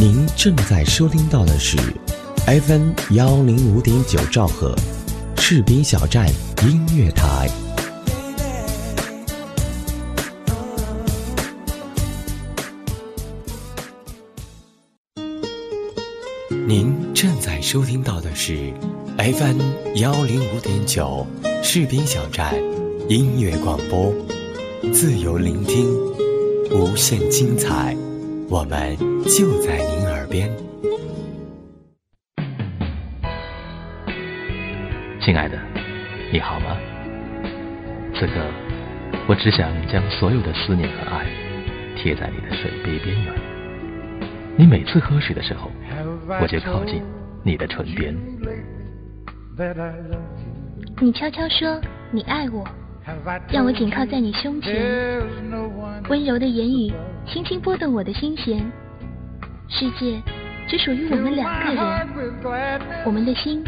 您正在收听到的是 FM 幺零五点九兆赫，士兵小站音乐台。您正在收听到的是 FM 幺零五点九士兵小站音乐广播，自由聆听，无限精彩，我们就在您耳边。亲爱的，你好吗？此刻，我只想将所有的思念和爱贴在你的水杯边缘。你每次喝水的时候，我就靠近你的唇边。你悄悄说你爱我，让我紧靠在你胸前，温柔的言语轻轻拨动我的心弦。世界只属于我们两个人，我们的心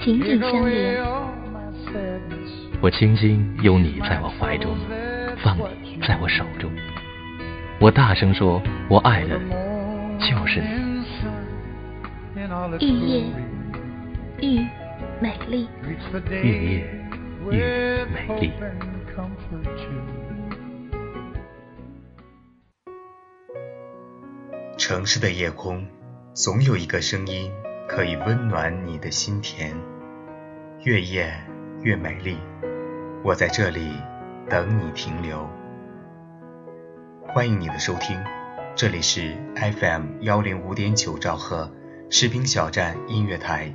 紧紧相连。我轻轻拥你在我怀中，放你在我手中。我大声说，我爱的就是你。玉叶，玉美丽，玉叶，玉美丽。城市的夜空，总有一个声音可以温暖你的心田。越夜越美丽，我在这里等你停留。欢迎你的收听，这里是 FM 幺零五点九兆赫士兵小站音乐台，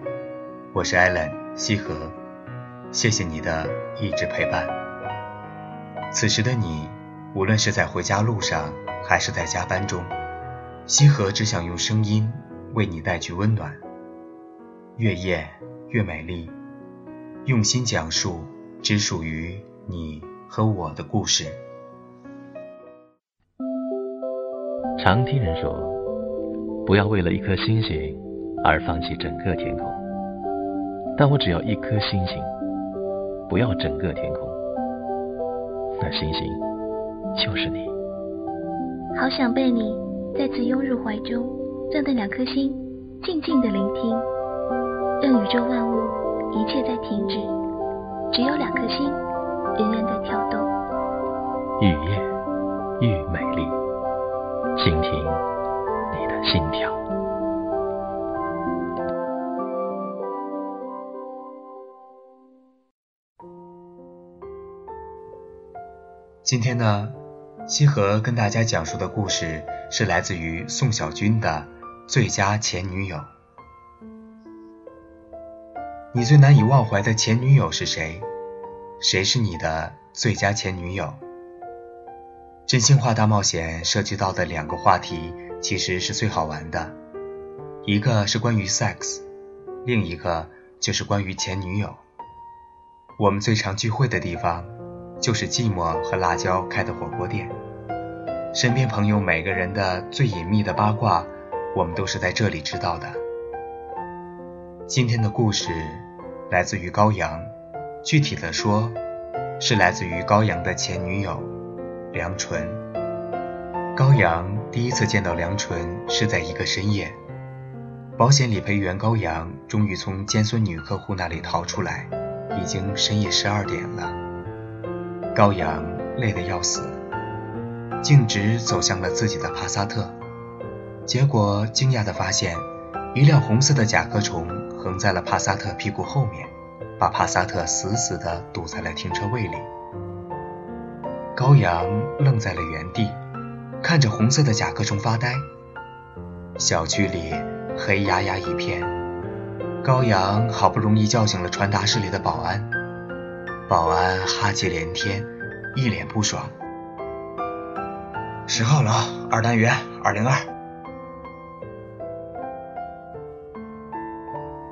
我是 Allen 西河，谢谢你的一直陪伴。此时的你，无论是在回家路上，还是在加班中。西河只想用声音为你带去温暖。越夜越美丽，用心讲述只属于你和我的故事。常听人说，不要为了一颗星星而放弃整个天空。但我只要一颗星星，不要整个天空。那星星就是你。好想被你。再次拥入怀中，让那两颗心静静的聆听，让宇宙万物一切在停止，只有两颗心仍然在跳动。雨夜愈美丽，倾听你的心跳。今天呢？西河跟大家讲述的故事是来自于宋小军的《最佳前女友》。你最难以忘怀的前女友是谁？谁是你的最佳前女友？真心话大冒险涉及到的两个话题其实是最好玩的，一个是关于 sex，另一个就是关于前女友。我们最常聚会的地方。就是寂寞和辣椒开的火锅店，身边朋友每个人的最隐秘的八卦，我们都是在这里知道的。今天的故事来自于高阳，具体的说，是来自于高阳的前女友梁纯。高阳第一次见到梁纯是在一个深夜，保险理赔员高阳终于从尖酸女客户那里逃出来，已经深夜十二点了。高阳累得要死，径直走向了自己的帕萨特，结果惊讶地发现，一辆红色的甲壳虫横在了帕萨特屁股后面，把帕萨特死死地堵在了停车位里。高阳愣在了原地，看着红色的甲壳虫发呆。小区里黑压压一片，高阳好不容易叫醒了传达室里的保安。保安哈气连天，一脸不爽。十号楼二单元二零二。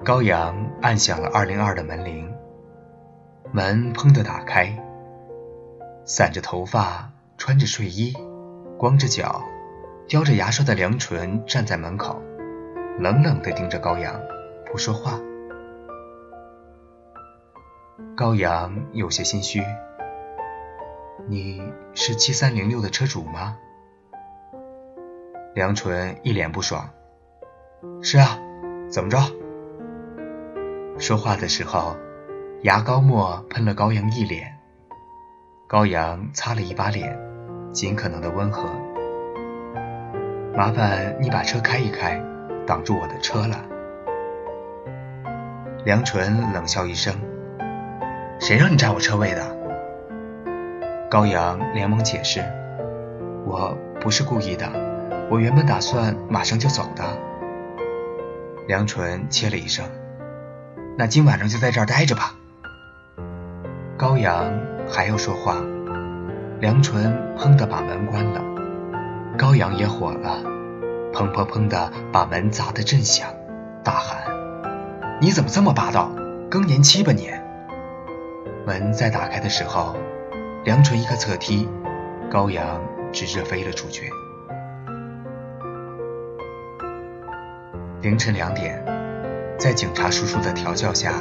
高阳按响了二零二的门铃，门砰的打开。散着头发，穿着睡衣，光着脚，叼着牙刷的梁纯站在门口，冷冷地盯着高阳，不说话。高阳有些心虚：“你是七三零六的车主吗？”梁纯一脸不爽：“是啊，怎么着？说话的时候，牙膏沫喷了高阳一脸。高阳擦了一把脸，尽可能的温和。麻烦你把车开一开，挡住我的车了。梁纯冷笑一声：“谁让你占我车位的？”高阳连忙解释：“我不是故意的，我原本打算马上就走的。”梁纯切了一声：“那今晚上就在这儿待着吧。”高阳还要说话，梁纯砰的把门关了。高阳也火了，砰砰砰的把门砸得震响，大喊：“你怎么这么霸道？更年期吧你！”门在打开的时候，梁纯一个侧踢，高阳直直飞了出去。凌晨两点，在警察叔叔的调教下，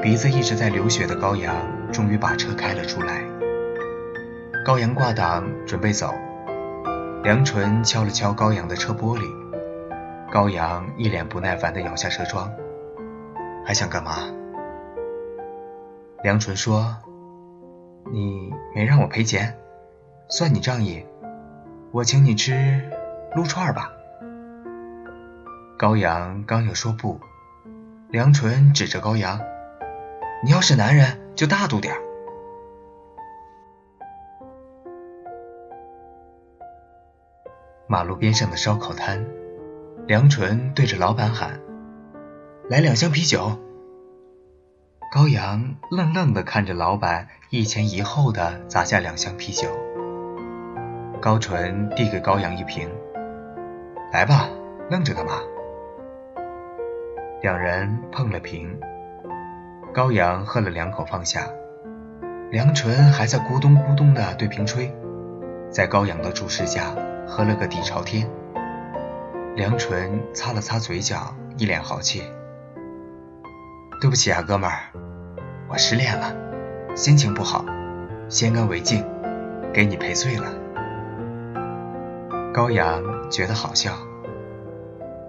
鼻子一直在流血的高阳终于把车开了出来。高阳挂档准备走。梁纯敲了敲高阳的车玻璃，高阳一脸不耐烦地摇下车窗，还想干嘛？梁纯说：“你没让我赔钱，算你仗义，我请你吃撸串吧。”高阳刚要说不，梁纯指着高阳：“你要是男人就大度点儿。”马路边上的烧烤摊，梁纯对着老板喊：“来两箱啤酒。”高阳愣愣地看着老板一前一后的砸下两箱啤酒。高纯递给高阳一瓶：“来吧，愣着干嘛？”两人碰了瓶，高阳喝了两口放下，梁纯还在咕咚咕咚的对瓶吹，在高阳的注视下。喝了个底朝天，梁纯擦了擦嘴角，一脸豪气：“对不起啊，哥们儿，我失恋了，心情不好，先干为敬，给你赔罪了。”高阳觉得好笑：“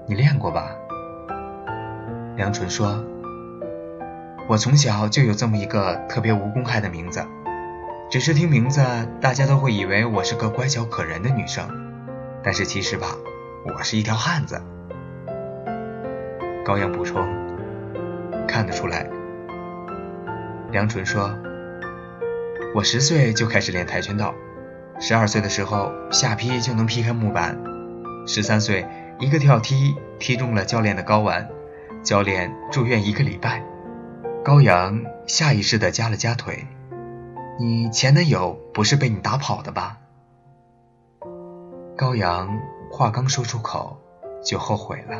你练过吧？”梁纯说：“我从小就有这么一个特别无公害的名字，只是听名字，大家都会以为我是个乖巧可人的女生。”但是其实吧，我是一条汉子。高阳补充，看得出来。梁纯说：“我十岁就开始练跆拳道，十二岁的时候下劈就能劈开木板，十三岁一个跳踢踢中了教练的睾丸，教练住院一个礼拜。”高阳下意识的夹了夹腿：“你前男友不是被你打跑的吧？”高阳话刚说出口，就后悔了。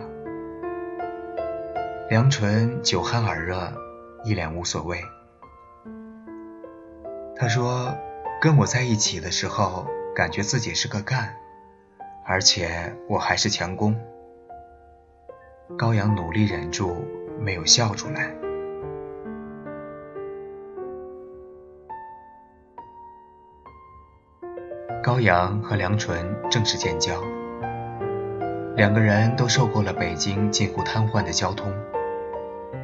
梁纯酒酣耳热，一脸无所谓。他说：“跟我在一起的时候，感觉自己是个干，而且我还是强攻。”高阳努力忍住，没有笑出来。高阳和梁纯正式建交，两个人都受够了北京近乎瘫痪的交通，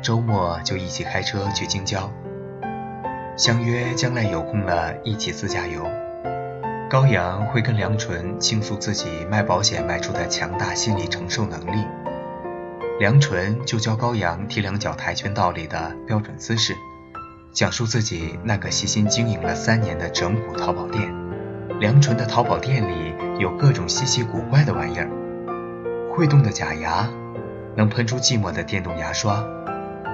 周末就一起开车去京郊，相约将来有空了一起自驾游。高阳会跟梁纯倾诉自己卖保险卖出的强大心理承受能力，梁纯就教高阳踢两脚跆拳道里的标准姿势，讲述自己那个细心经营了三年的整蛊淘宝店。梁纯的淘宝店里有各种稀奇古怪的玩意儿，会动的假牙，能喷出寂寞的电动牙刷，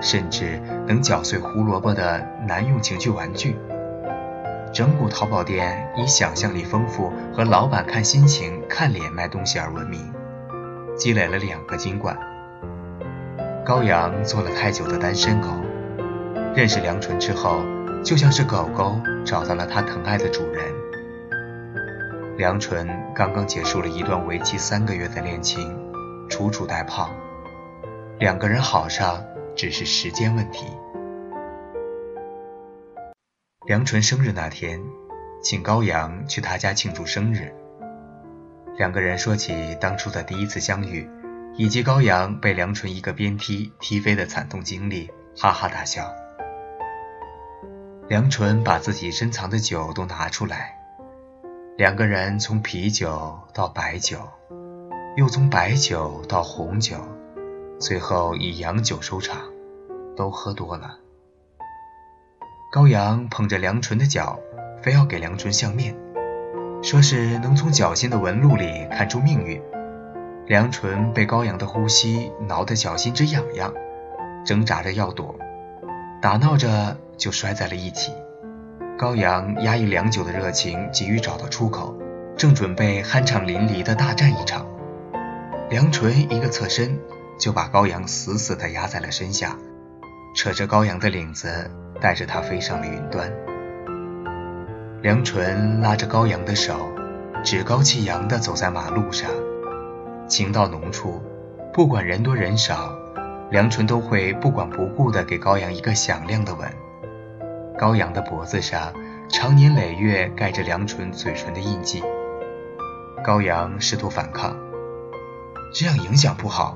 甚至能搅碎胡萝卜的男用情趣玩具。整蛊淘宝店以想象力丰富和老板看心情、看脸卖东西而闻名，积累了两个金冠。高阳做了太久的单身狗，认识梁纯之后，就像是狗狗找到了它疼爱的主人。梁纯刚刚结束了一段为期三个月的恋情，楚楚待胖，两个人好上只是时间问题。梁纯生日那天，请高阳去他家庆祝生日。两个人说起当初的第一次相遇，以及高阳被梁纯一个鞭踢踢飞的惨痛经历，哈哈大笑。梁纯把自己珍藏的酒都拿出来，两个人从啤酒到白酒，又从白酒到红酒，最后以洋酒收场，都喝多了。高阳捧着梁纯的脚，非要给梁纯相面，说是能从脚心的纹路里看出命运。梁纯被高阳的呼吸挠得脚心直痒痒，挣扎着要躲，打闹着。就摔在了一起。高阳压抑良久的热情，急于找到出口，正准备酣畅淋漓的大战一场。梁纯一个侧身，就把高阳死死地压在了身下，扯着高阳的领子，带着他飞上了云端。梁纯拉着高阳的手，趾高气扬地走在马路上。情到浓处，不管人多人少，梁纯都会不管不顾地给高阳一个响亮的吻。高阳的脖子上，长年累月盖着梁纯嘴唇的印记。高阳试图反抗，这样影响不好，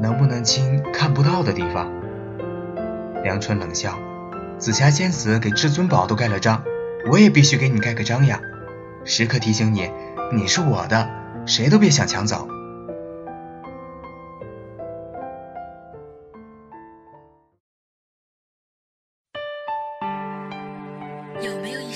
能不能亲看不到的地方？梁纯冷笑：“紫霞仙子给至尊宝都盖了章，我也必须给你盖个章呀！时刻提醒你，你是我的，谁都别想抢走。”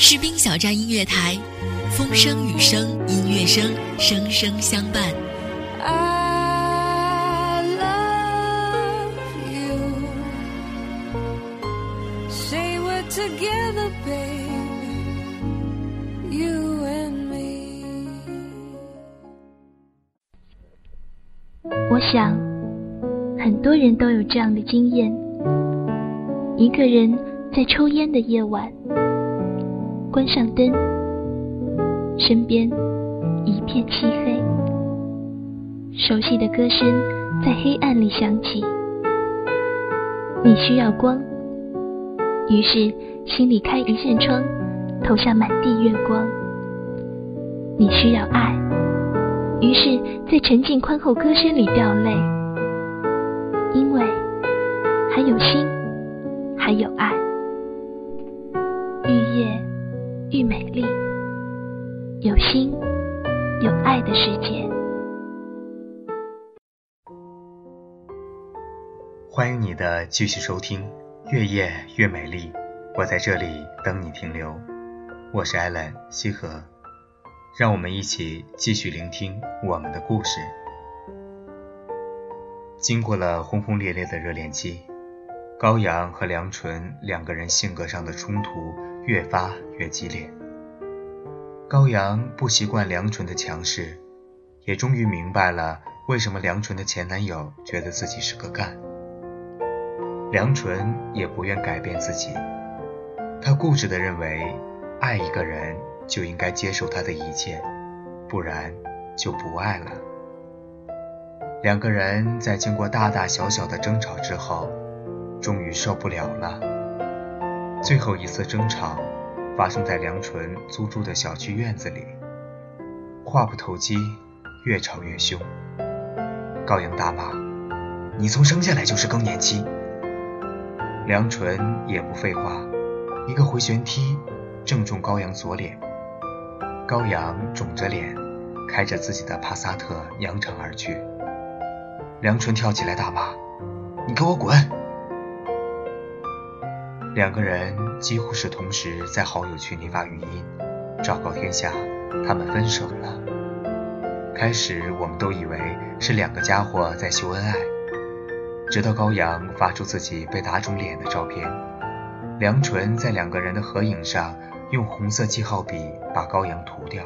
士兵小站音乐台，风声雨声音乐声，声声相伴。I love you. Say we're together, baby, you and me. 我想，很多人都有这样的经验：一个人在抽烟的夜晚。关上灯，身边一片漆黑，熟悉的歌声在黑暗里响起。你需要光，于是心里开一扇窗，投下满地月光。你需要爱，于是，在沉静宽厚歌声里掉泪，因为还有心，还有爱。玉叶。愈美丽，有心有爱的世界。欢迎你的继续收听，越夜越美丽，我在这里等你停留。我是艾伦西河，让我们一起继续聆听我们的故事。经过了轰轰烈烈的热恋期，高阳和梁纯两个人性格上的冲突。越发越激烈。高阳不习惯梁纯的强势，也终于明白了为什么梁纯的前男友觉得自己是个干。梁纯也不愿改变自己，他固执地认为，爱一个人就应该接受他的一切，不然就不爱了。两个人在经过大大小小的争吵之后，终于受不了了。最后一次争吵发生在梁纯租住的小区院子里，话不投机，越吵越凶。高阳大骂：“你从生下来就是更年期。”梁纯也不废话，一个回旋踢正中高阳左脸。高阳肿着脸，开着自己的帕萨特扬长而去。梁纯跳起来大骂：“你给我滚！”两个人几乎是同时在好友群里发语音，昭告天下，他们分手了。开始我们都以为是两个家伙在秀恩爱，直到高阳发出自己被打肿脸的照片，梁纯在两个人的合影上用红色记号笔把高阳涂掉，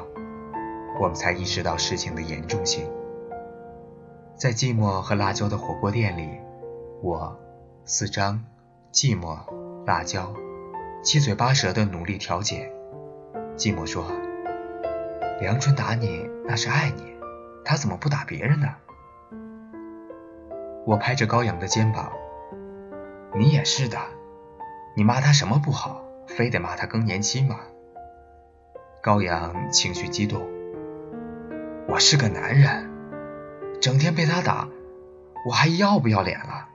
我们才意识到事情的严重性。在寂寞和辣椒的火锅店里，我四张寂寞辣椒七嘴八舌的努力调解。继母说：“梁春打你那是爱你，他怎么不打别人呢？”我拍着高阳的肩膀：“你也是的，你骂他什么不好，非得骂他更年期吗？”高阳情绪激动：“我是个男人，整天被他打，我还要不要脸了？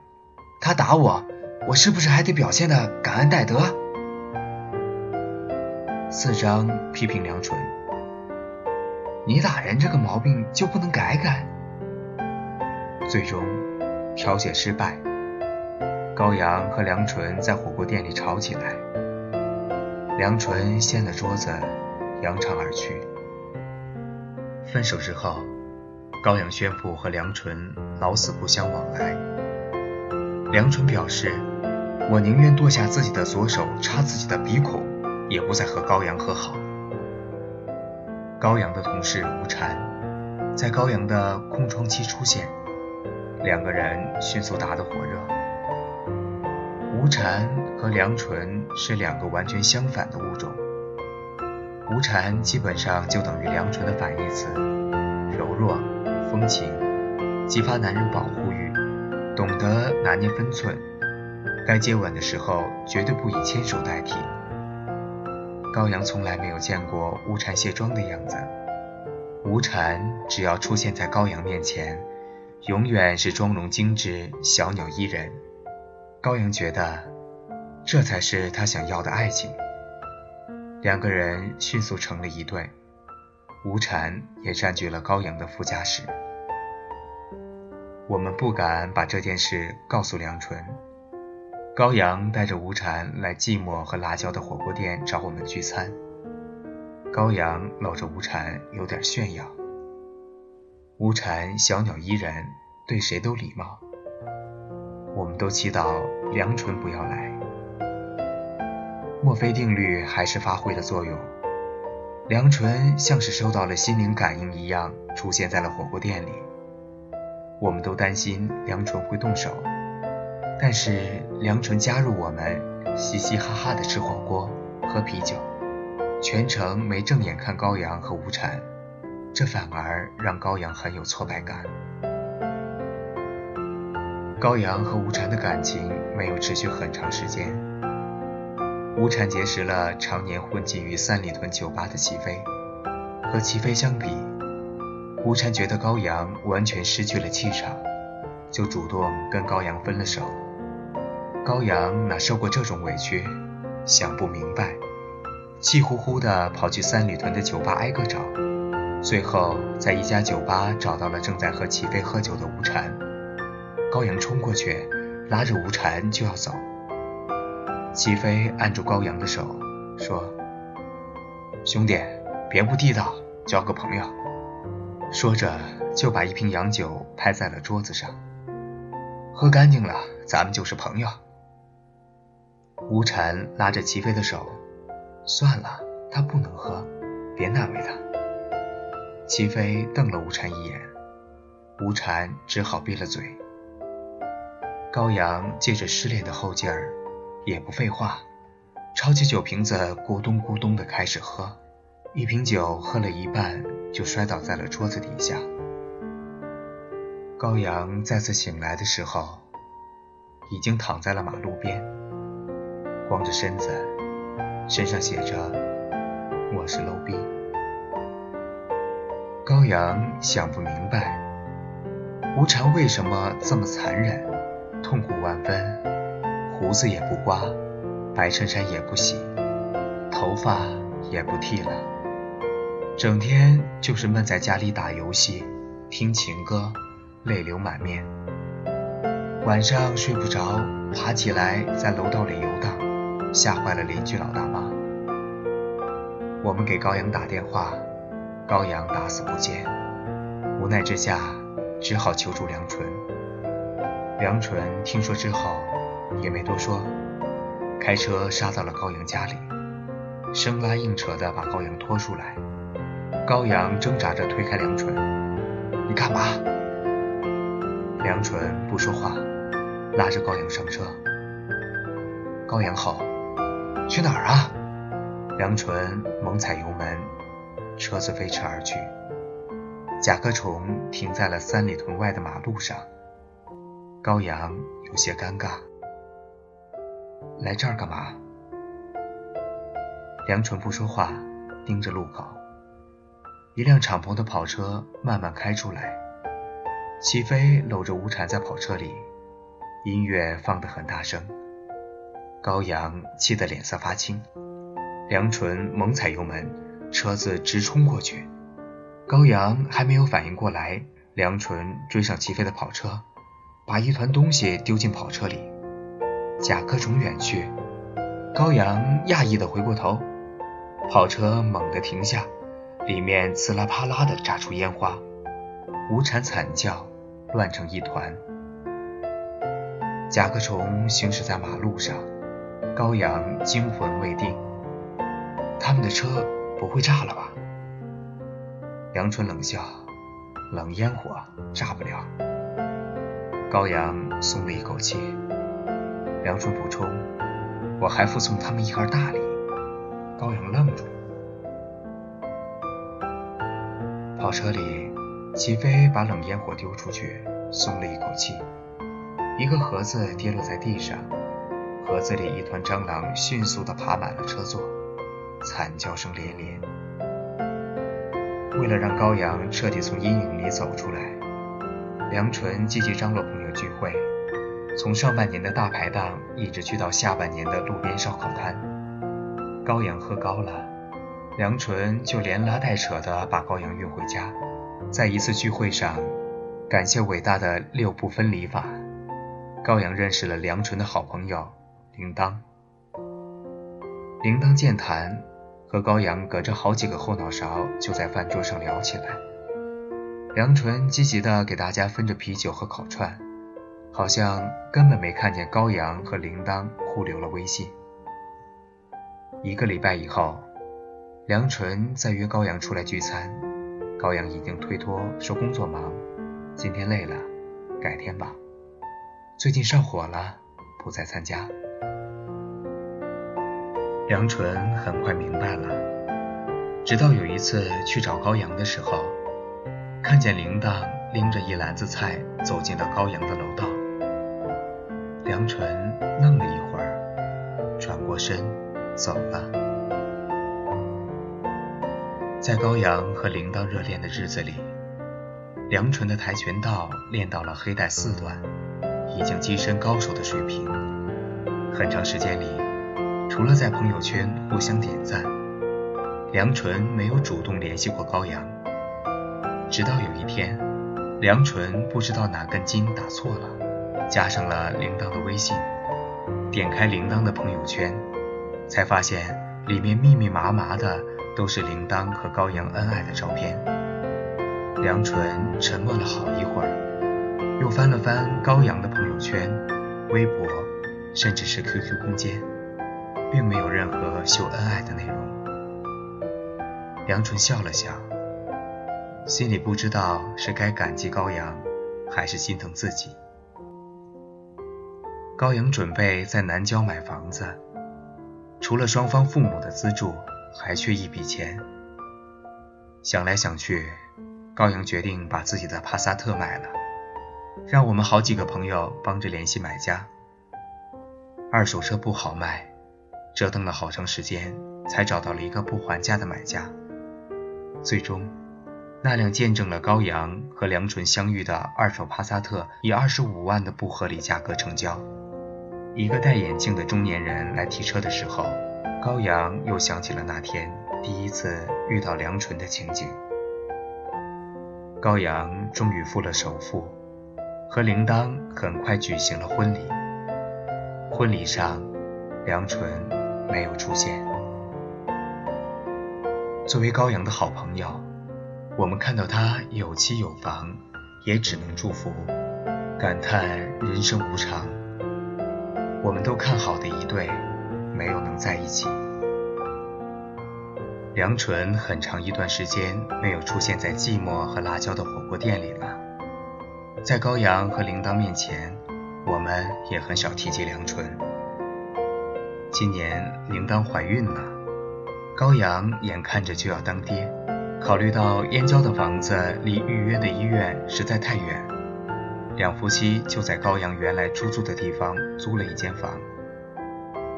他打我，我是不是还得表现的感恩戴德？”四张批评梁纯：“你打人这个毛病就不能改改？”最终。调解失败，高阳和梁纯在火锅店里吵起来。梁纯掀了桌子，扬长而去。分手之后，高阳宣布和梁纯老死不相往来。梁纯表示：“我宁愿剁下自己的左手插自己的鼻孔，也不再和高阳和好。”高阳的同事吴禅在高阳的空窗期出现。两个人迅速打得火热。吴禅和梁纯是两个完全相反的物种。吴禅基本上就等于梁纯的反义词，柔弱、风情，激发男人保护欲，懂得拿捏分寸，该接吻的时候绝对不以牵手代替。高阳从来没有见过吴禅卸妆的样子。吴禅只要出现在高阳面前。永远是妆容精致、小鸟依人。高阳觉得，这才是他想要的爱情。两个人迅速成了一对，吴禅也占据了高阳的副驾驶。我们不敢把这件事告诉梁纯。高阳带着吴禅来寂寞和辣椒的火锅店找我们聚餐。高阳搂着吴禅，有点炫耀。吴禅小鸟依人，对谁都礼貌。我们都祈祷梁纯不要来。墨菲定律还是发挥了作用，梁纯像是收到了心灵感应一样，出现在了火锅店里。我们都担心梁纯会动手，但是梁纯加入我们，嘻嘻哈哈的吃火锅、喝啤酒，全程没正眼看高阳和吴禅。这反而让高阳很有挫败感。高阳和吴禅的感情没有持续很长时间。吴禅结识了常年混迹于三里屯酒吧的齐飞，和齐飞相比，吴禅觉得高阳完全失去了气场，就主动跟高阳分了手。高阳哪受过这种委屈，想不明白，气呼呼的跑去三里屯的酒吧挨个找。最后，在一家酒吧找到了正在和齐飞喝酒的吴禅。高阳冲过去，拉着吴禅就要走。齐飞按住高阳的手，说：“兄弟，别不地道，交个朋友。”说着就把一瓶洋酒拍在了桌子上。喝干净了，咱们就是朋友。吴禅拉着齐飞的手：“算了，他不能喝，别难为他。”齐飞瞪了吴禅一眼，吴禅只好闭了嘴。高阳借着失恋的后劲儿，也不废话，抄起酒瓶子咕咚咕咚的开始喝，一瓶酒喝了一半就摔倒在了桌子底下。高阳再次醒来的时候，已经躺在了马路边，光着身子，身上写着“我是 low 逼”。高阳想不明白，无常为什么这么残忍，痛苦万分，胡子也不刮，白衬衫也不洗，头发也不剃了，整天就是闷在家里打游戏、听情歌，泪流满面。晚上睡不着，爬起来在楼道里游荡，吓坏了邻居老大妈。我们给高阳打电话。高阳打死不接，无奈之下只好求助梁纯。梁纯听说之后也没多说，开车杀到了高阳家里，生拉硬扯的把高阳拖出来。高阳挣扎着推开梁纯：“你干嘛？”梁纯不说话，拉着高阳上车。高阳吼：“去哪儿啊？”梁纯猛踩油门，车子飞驰而去。甲壳虫停在了三里屯外的马路上。高阳有些尴尬：“来这儿干嘛？”梁纯不说话，盯着路口。一辆敞篷的跑车慢慢开出来，齐飞搂着吴婵在跑车里，音乐放得很大声。高阳气得脸色发青，梁纯猛踩油门，车子直冲过去。高阳还没有反应过来，梁纯追上齐飞的跑车，把一团东西丢进跑车里，甲壳虫远去。高阳讶异地回过头。跑车猛地停下，里面呲啦啪啦地炸出烟花，无产惨叫，乱成一团。甲壳虫行驶在马路上，高阳惊魂未定。他们的车不会炸了吧？梁春冷笑：“冷烟火炸不了。”高阳松了一口气。梁春补充：“我还附送他们一盒大礼。”高阳愣住，跑车里，齐飞把冷烟火丢出去，松了一口气。一个盒子跌落在地上，盒子里一团蟑螂迅速地爬满了车座，惨叫声连连。为了让高阳彻底从阴影里走出来，梁纯积极张罗朋友聚会，从上半年的大排档一直去到下半年的路边烧烤摊。高阳喝高了，梁纯就连拉带扯的把高阳运回家。在一次聚会上，感谢伟大的六不分离法，高阳认识了梁纯的好朋友铃铛。铃铛健谈，和高阳隔着好几个后脑勺就在饭桌上聊起来。梁纯积极的给大家分着啤酒和烤串，好像根本没看见高阳和铃铛互留了微信。一个礼拜以后，梁纯再约高阳出来聚餐，高阳已经推脱说工作忙，今天累了，改天吧。最近上火了，不再参加。梁纯很快明白了，直到有一次去找高阳的时候，看见铃铛拎着一篮子菜走进了高阳的楼道，梁纯愣了一会儿，转过身。走了。在高阳和铃铛热恋的日子里，梁纯的跆拳道练到了黑带四段，已经跻身高手的水平。很长时间里，除了在朋友圈互相点赞，梁纯没有主动联系过高阳。直到有一天，梁纯不知道哪根筋打错了，加上了铃铛的微信，点开铃铛的朋友圈。才发现里面密密麻麻的都是铃铛和高阳恩爱的照片。梁纯沉默了好一会儿，又翻了翻高阳的朋友圈、微博，甚至是 QQ 空间，并没有任何秀恩爱的内容。杨纯笑了笑，心里不知道是该感激高阳，还是心疼自己。高阳准备在南郊买房子。除了双方父母的资助，还缺一笔钱。想来想去，高阳决定把自己的帕萨特卖了，让我们好几个朋友帮着联系买家。二手车不好卖，折腾了好长时间，才找到了一个不还价的买家。最终，那辆见证了高阳和梁纯相遇的二手帕萨特，以二十五万的不合理价格成交。一个戴眼镜的中年人来提车的时候，高阳又想起了那天第一次遇到梁纯的情景。高阳终于付了首付，和铃铛很快举行了婚礼。婚礼上，梁纯没有出现。作为高阳的好朋友，我们看到他有妻有房，也只能祝福，感叹人生无常。我们都看好的一对，没有能在一起。梁纯很长一段时间没有出现在寂寞和辣椒的火锅店里了。在高阳和铃铛面前，我们也很少提及梁纯。今年铃铛怀孕了，高阳眼看着就要当爹，考虑到燕郊的房子离预约的医院实在太远，两夫妻就在高阳原来出租的地方租了一间房。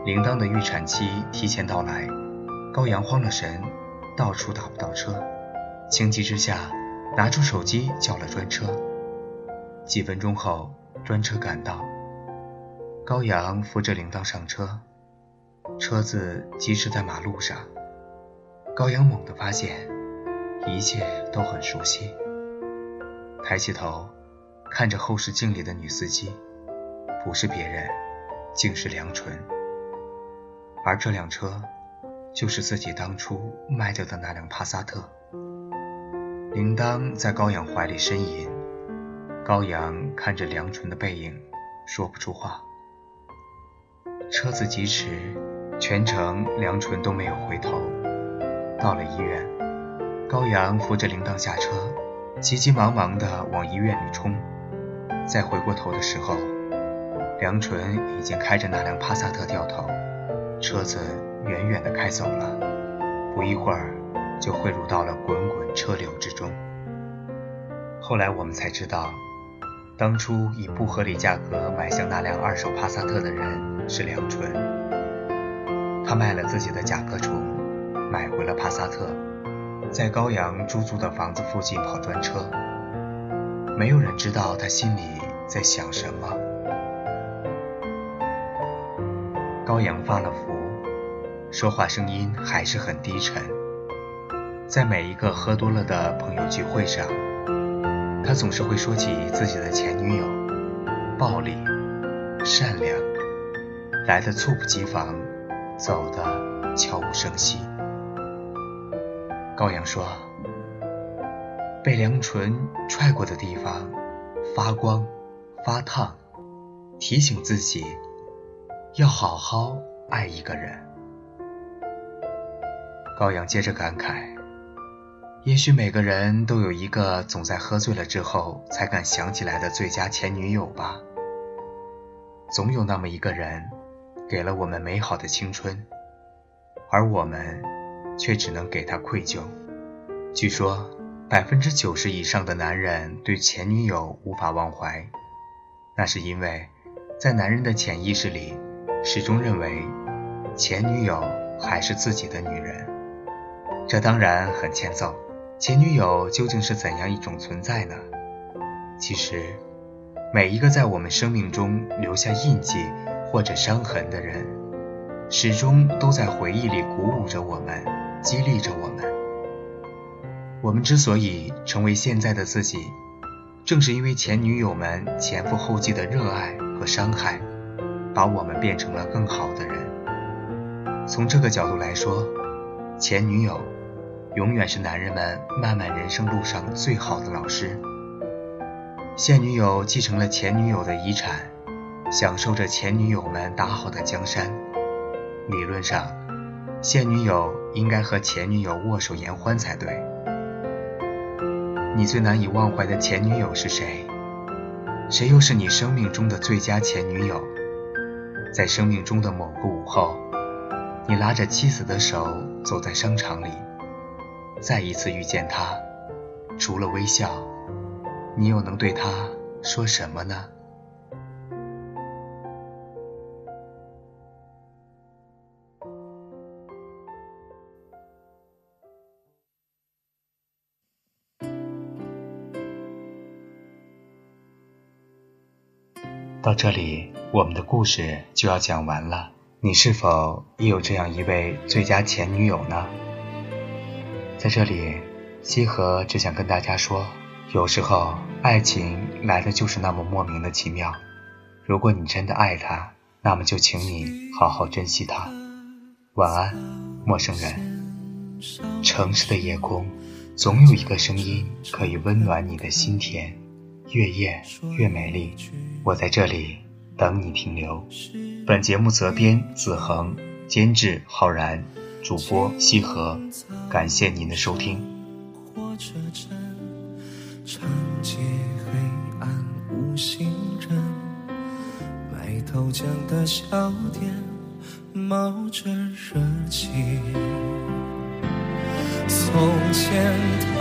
铃铛的预产期提前到来，高阳慌了神，到处打不到车，情急之下拿出手机叫了专车。几分钟后，专车赶到，高阳扶着铃铛上车。车子疾驰在马路上，高阳猛地发现一切都很熟悉。抬起头，看着后视镜里的女司机，不是别人，竟是梁纯。而这辆车，就是自己当初卖掉的那辆帕萨特。铃铛在高阳怀里呻吟，高阳看着梁纯的背影，说不出话。车子疾驰。全程梁纯都没有回头。到了医院，高阳扶着铃铛下车，急急忙忙地往医院里冲。再回过头的时候，梁纯已经开着那辆帕萨特掉头，车子远远地开走了。不一会儿，就汇入到了滚滚车流之中。后来我们才知道，当初以不合理价格买下那辆二手帕萨特的人是梁纯。他卖了自己的甲壳虫，买回了帕萨特，在高阳租住的房子附近跑专车。没有人知道他心里在想什么。高阳发了福，说话声音还是很低沉。在每一个喝多了的朋友聚会上，他总是会说起自己的前女友，暴力、善良，来的猝不及防。走的悄无声息。高阳说：“被梁纯踹过的地方发光发烫，提醒自己要好好爱一个人。”高阳接着感慨：“也许每个人都有一个总在喝醉了之后才敢想起来的最佳前女友吧。总有那么一个人。”给了我们美好的青春，而我们却只能给他愧疚。据说百分之九十以上的男人对前女友无法忘怀，那是因为在男人的潜意识里，始终认为前女友还是自己的女人。这当然很欠揍。前女友究竟是怎样一种存在呢？其实，每一个在我们生命中留下印记。或者伤痕的人，始终都在回忆里鼓舞着我们，激励着我们。我们之所以成为现在的自己，正是因为前女友们前赴后继的热爱和伤害，把我们变成了更好的人。从这个角度来说，前女友永远是男人们漫漫人生路上最好的老师。现女友继承了前女友的遗产。享受着前女友们打好的江山，理论上，现女友应该和前女友握手言欢才对。你最难以忘怀的前女友是谁？谁又是你生命中的最佳前女友？在生命中的某个午后，你拉着妻子的手走在商场里，再一次遇见她，除了微笑，你又能对她说什么呢？到这里，我们的故事就要讲完了。你是否也有这样一位最佳前女友呢？在这里，西河只想跟大家说，有时候爱情来的就是那么莫名的奇妙。如果你真的爱他，那么就请你好好珍惜他。晚安，陌生人。城市的夜空，总有一个声音可以温暖你的心田。越夜越美丽。我在这里等你停留。本节目责编子恒，监制浩然，主播西河。感谢您的收听。火车站，长街黑暗无行人，卖豆浆的小店冒着热气。从前的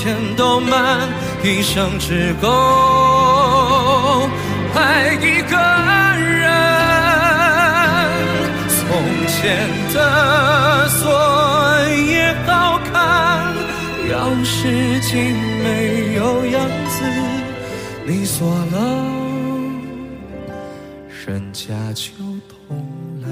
钱都慢，一生只够爱一个人。从前的锁也好看，钥匙竟没有样子，你锁了。人家就懂了。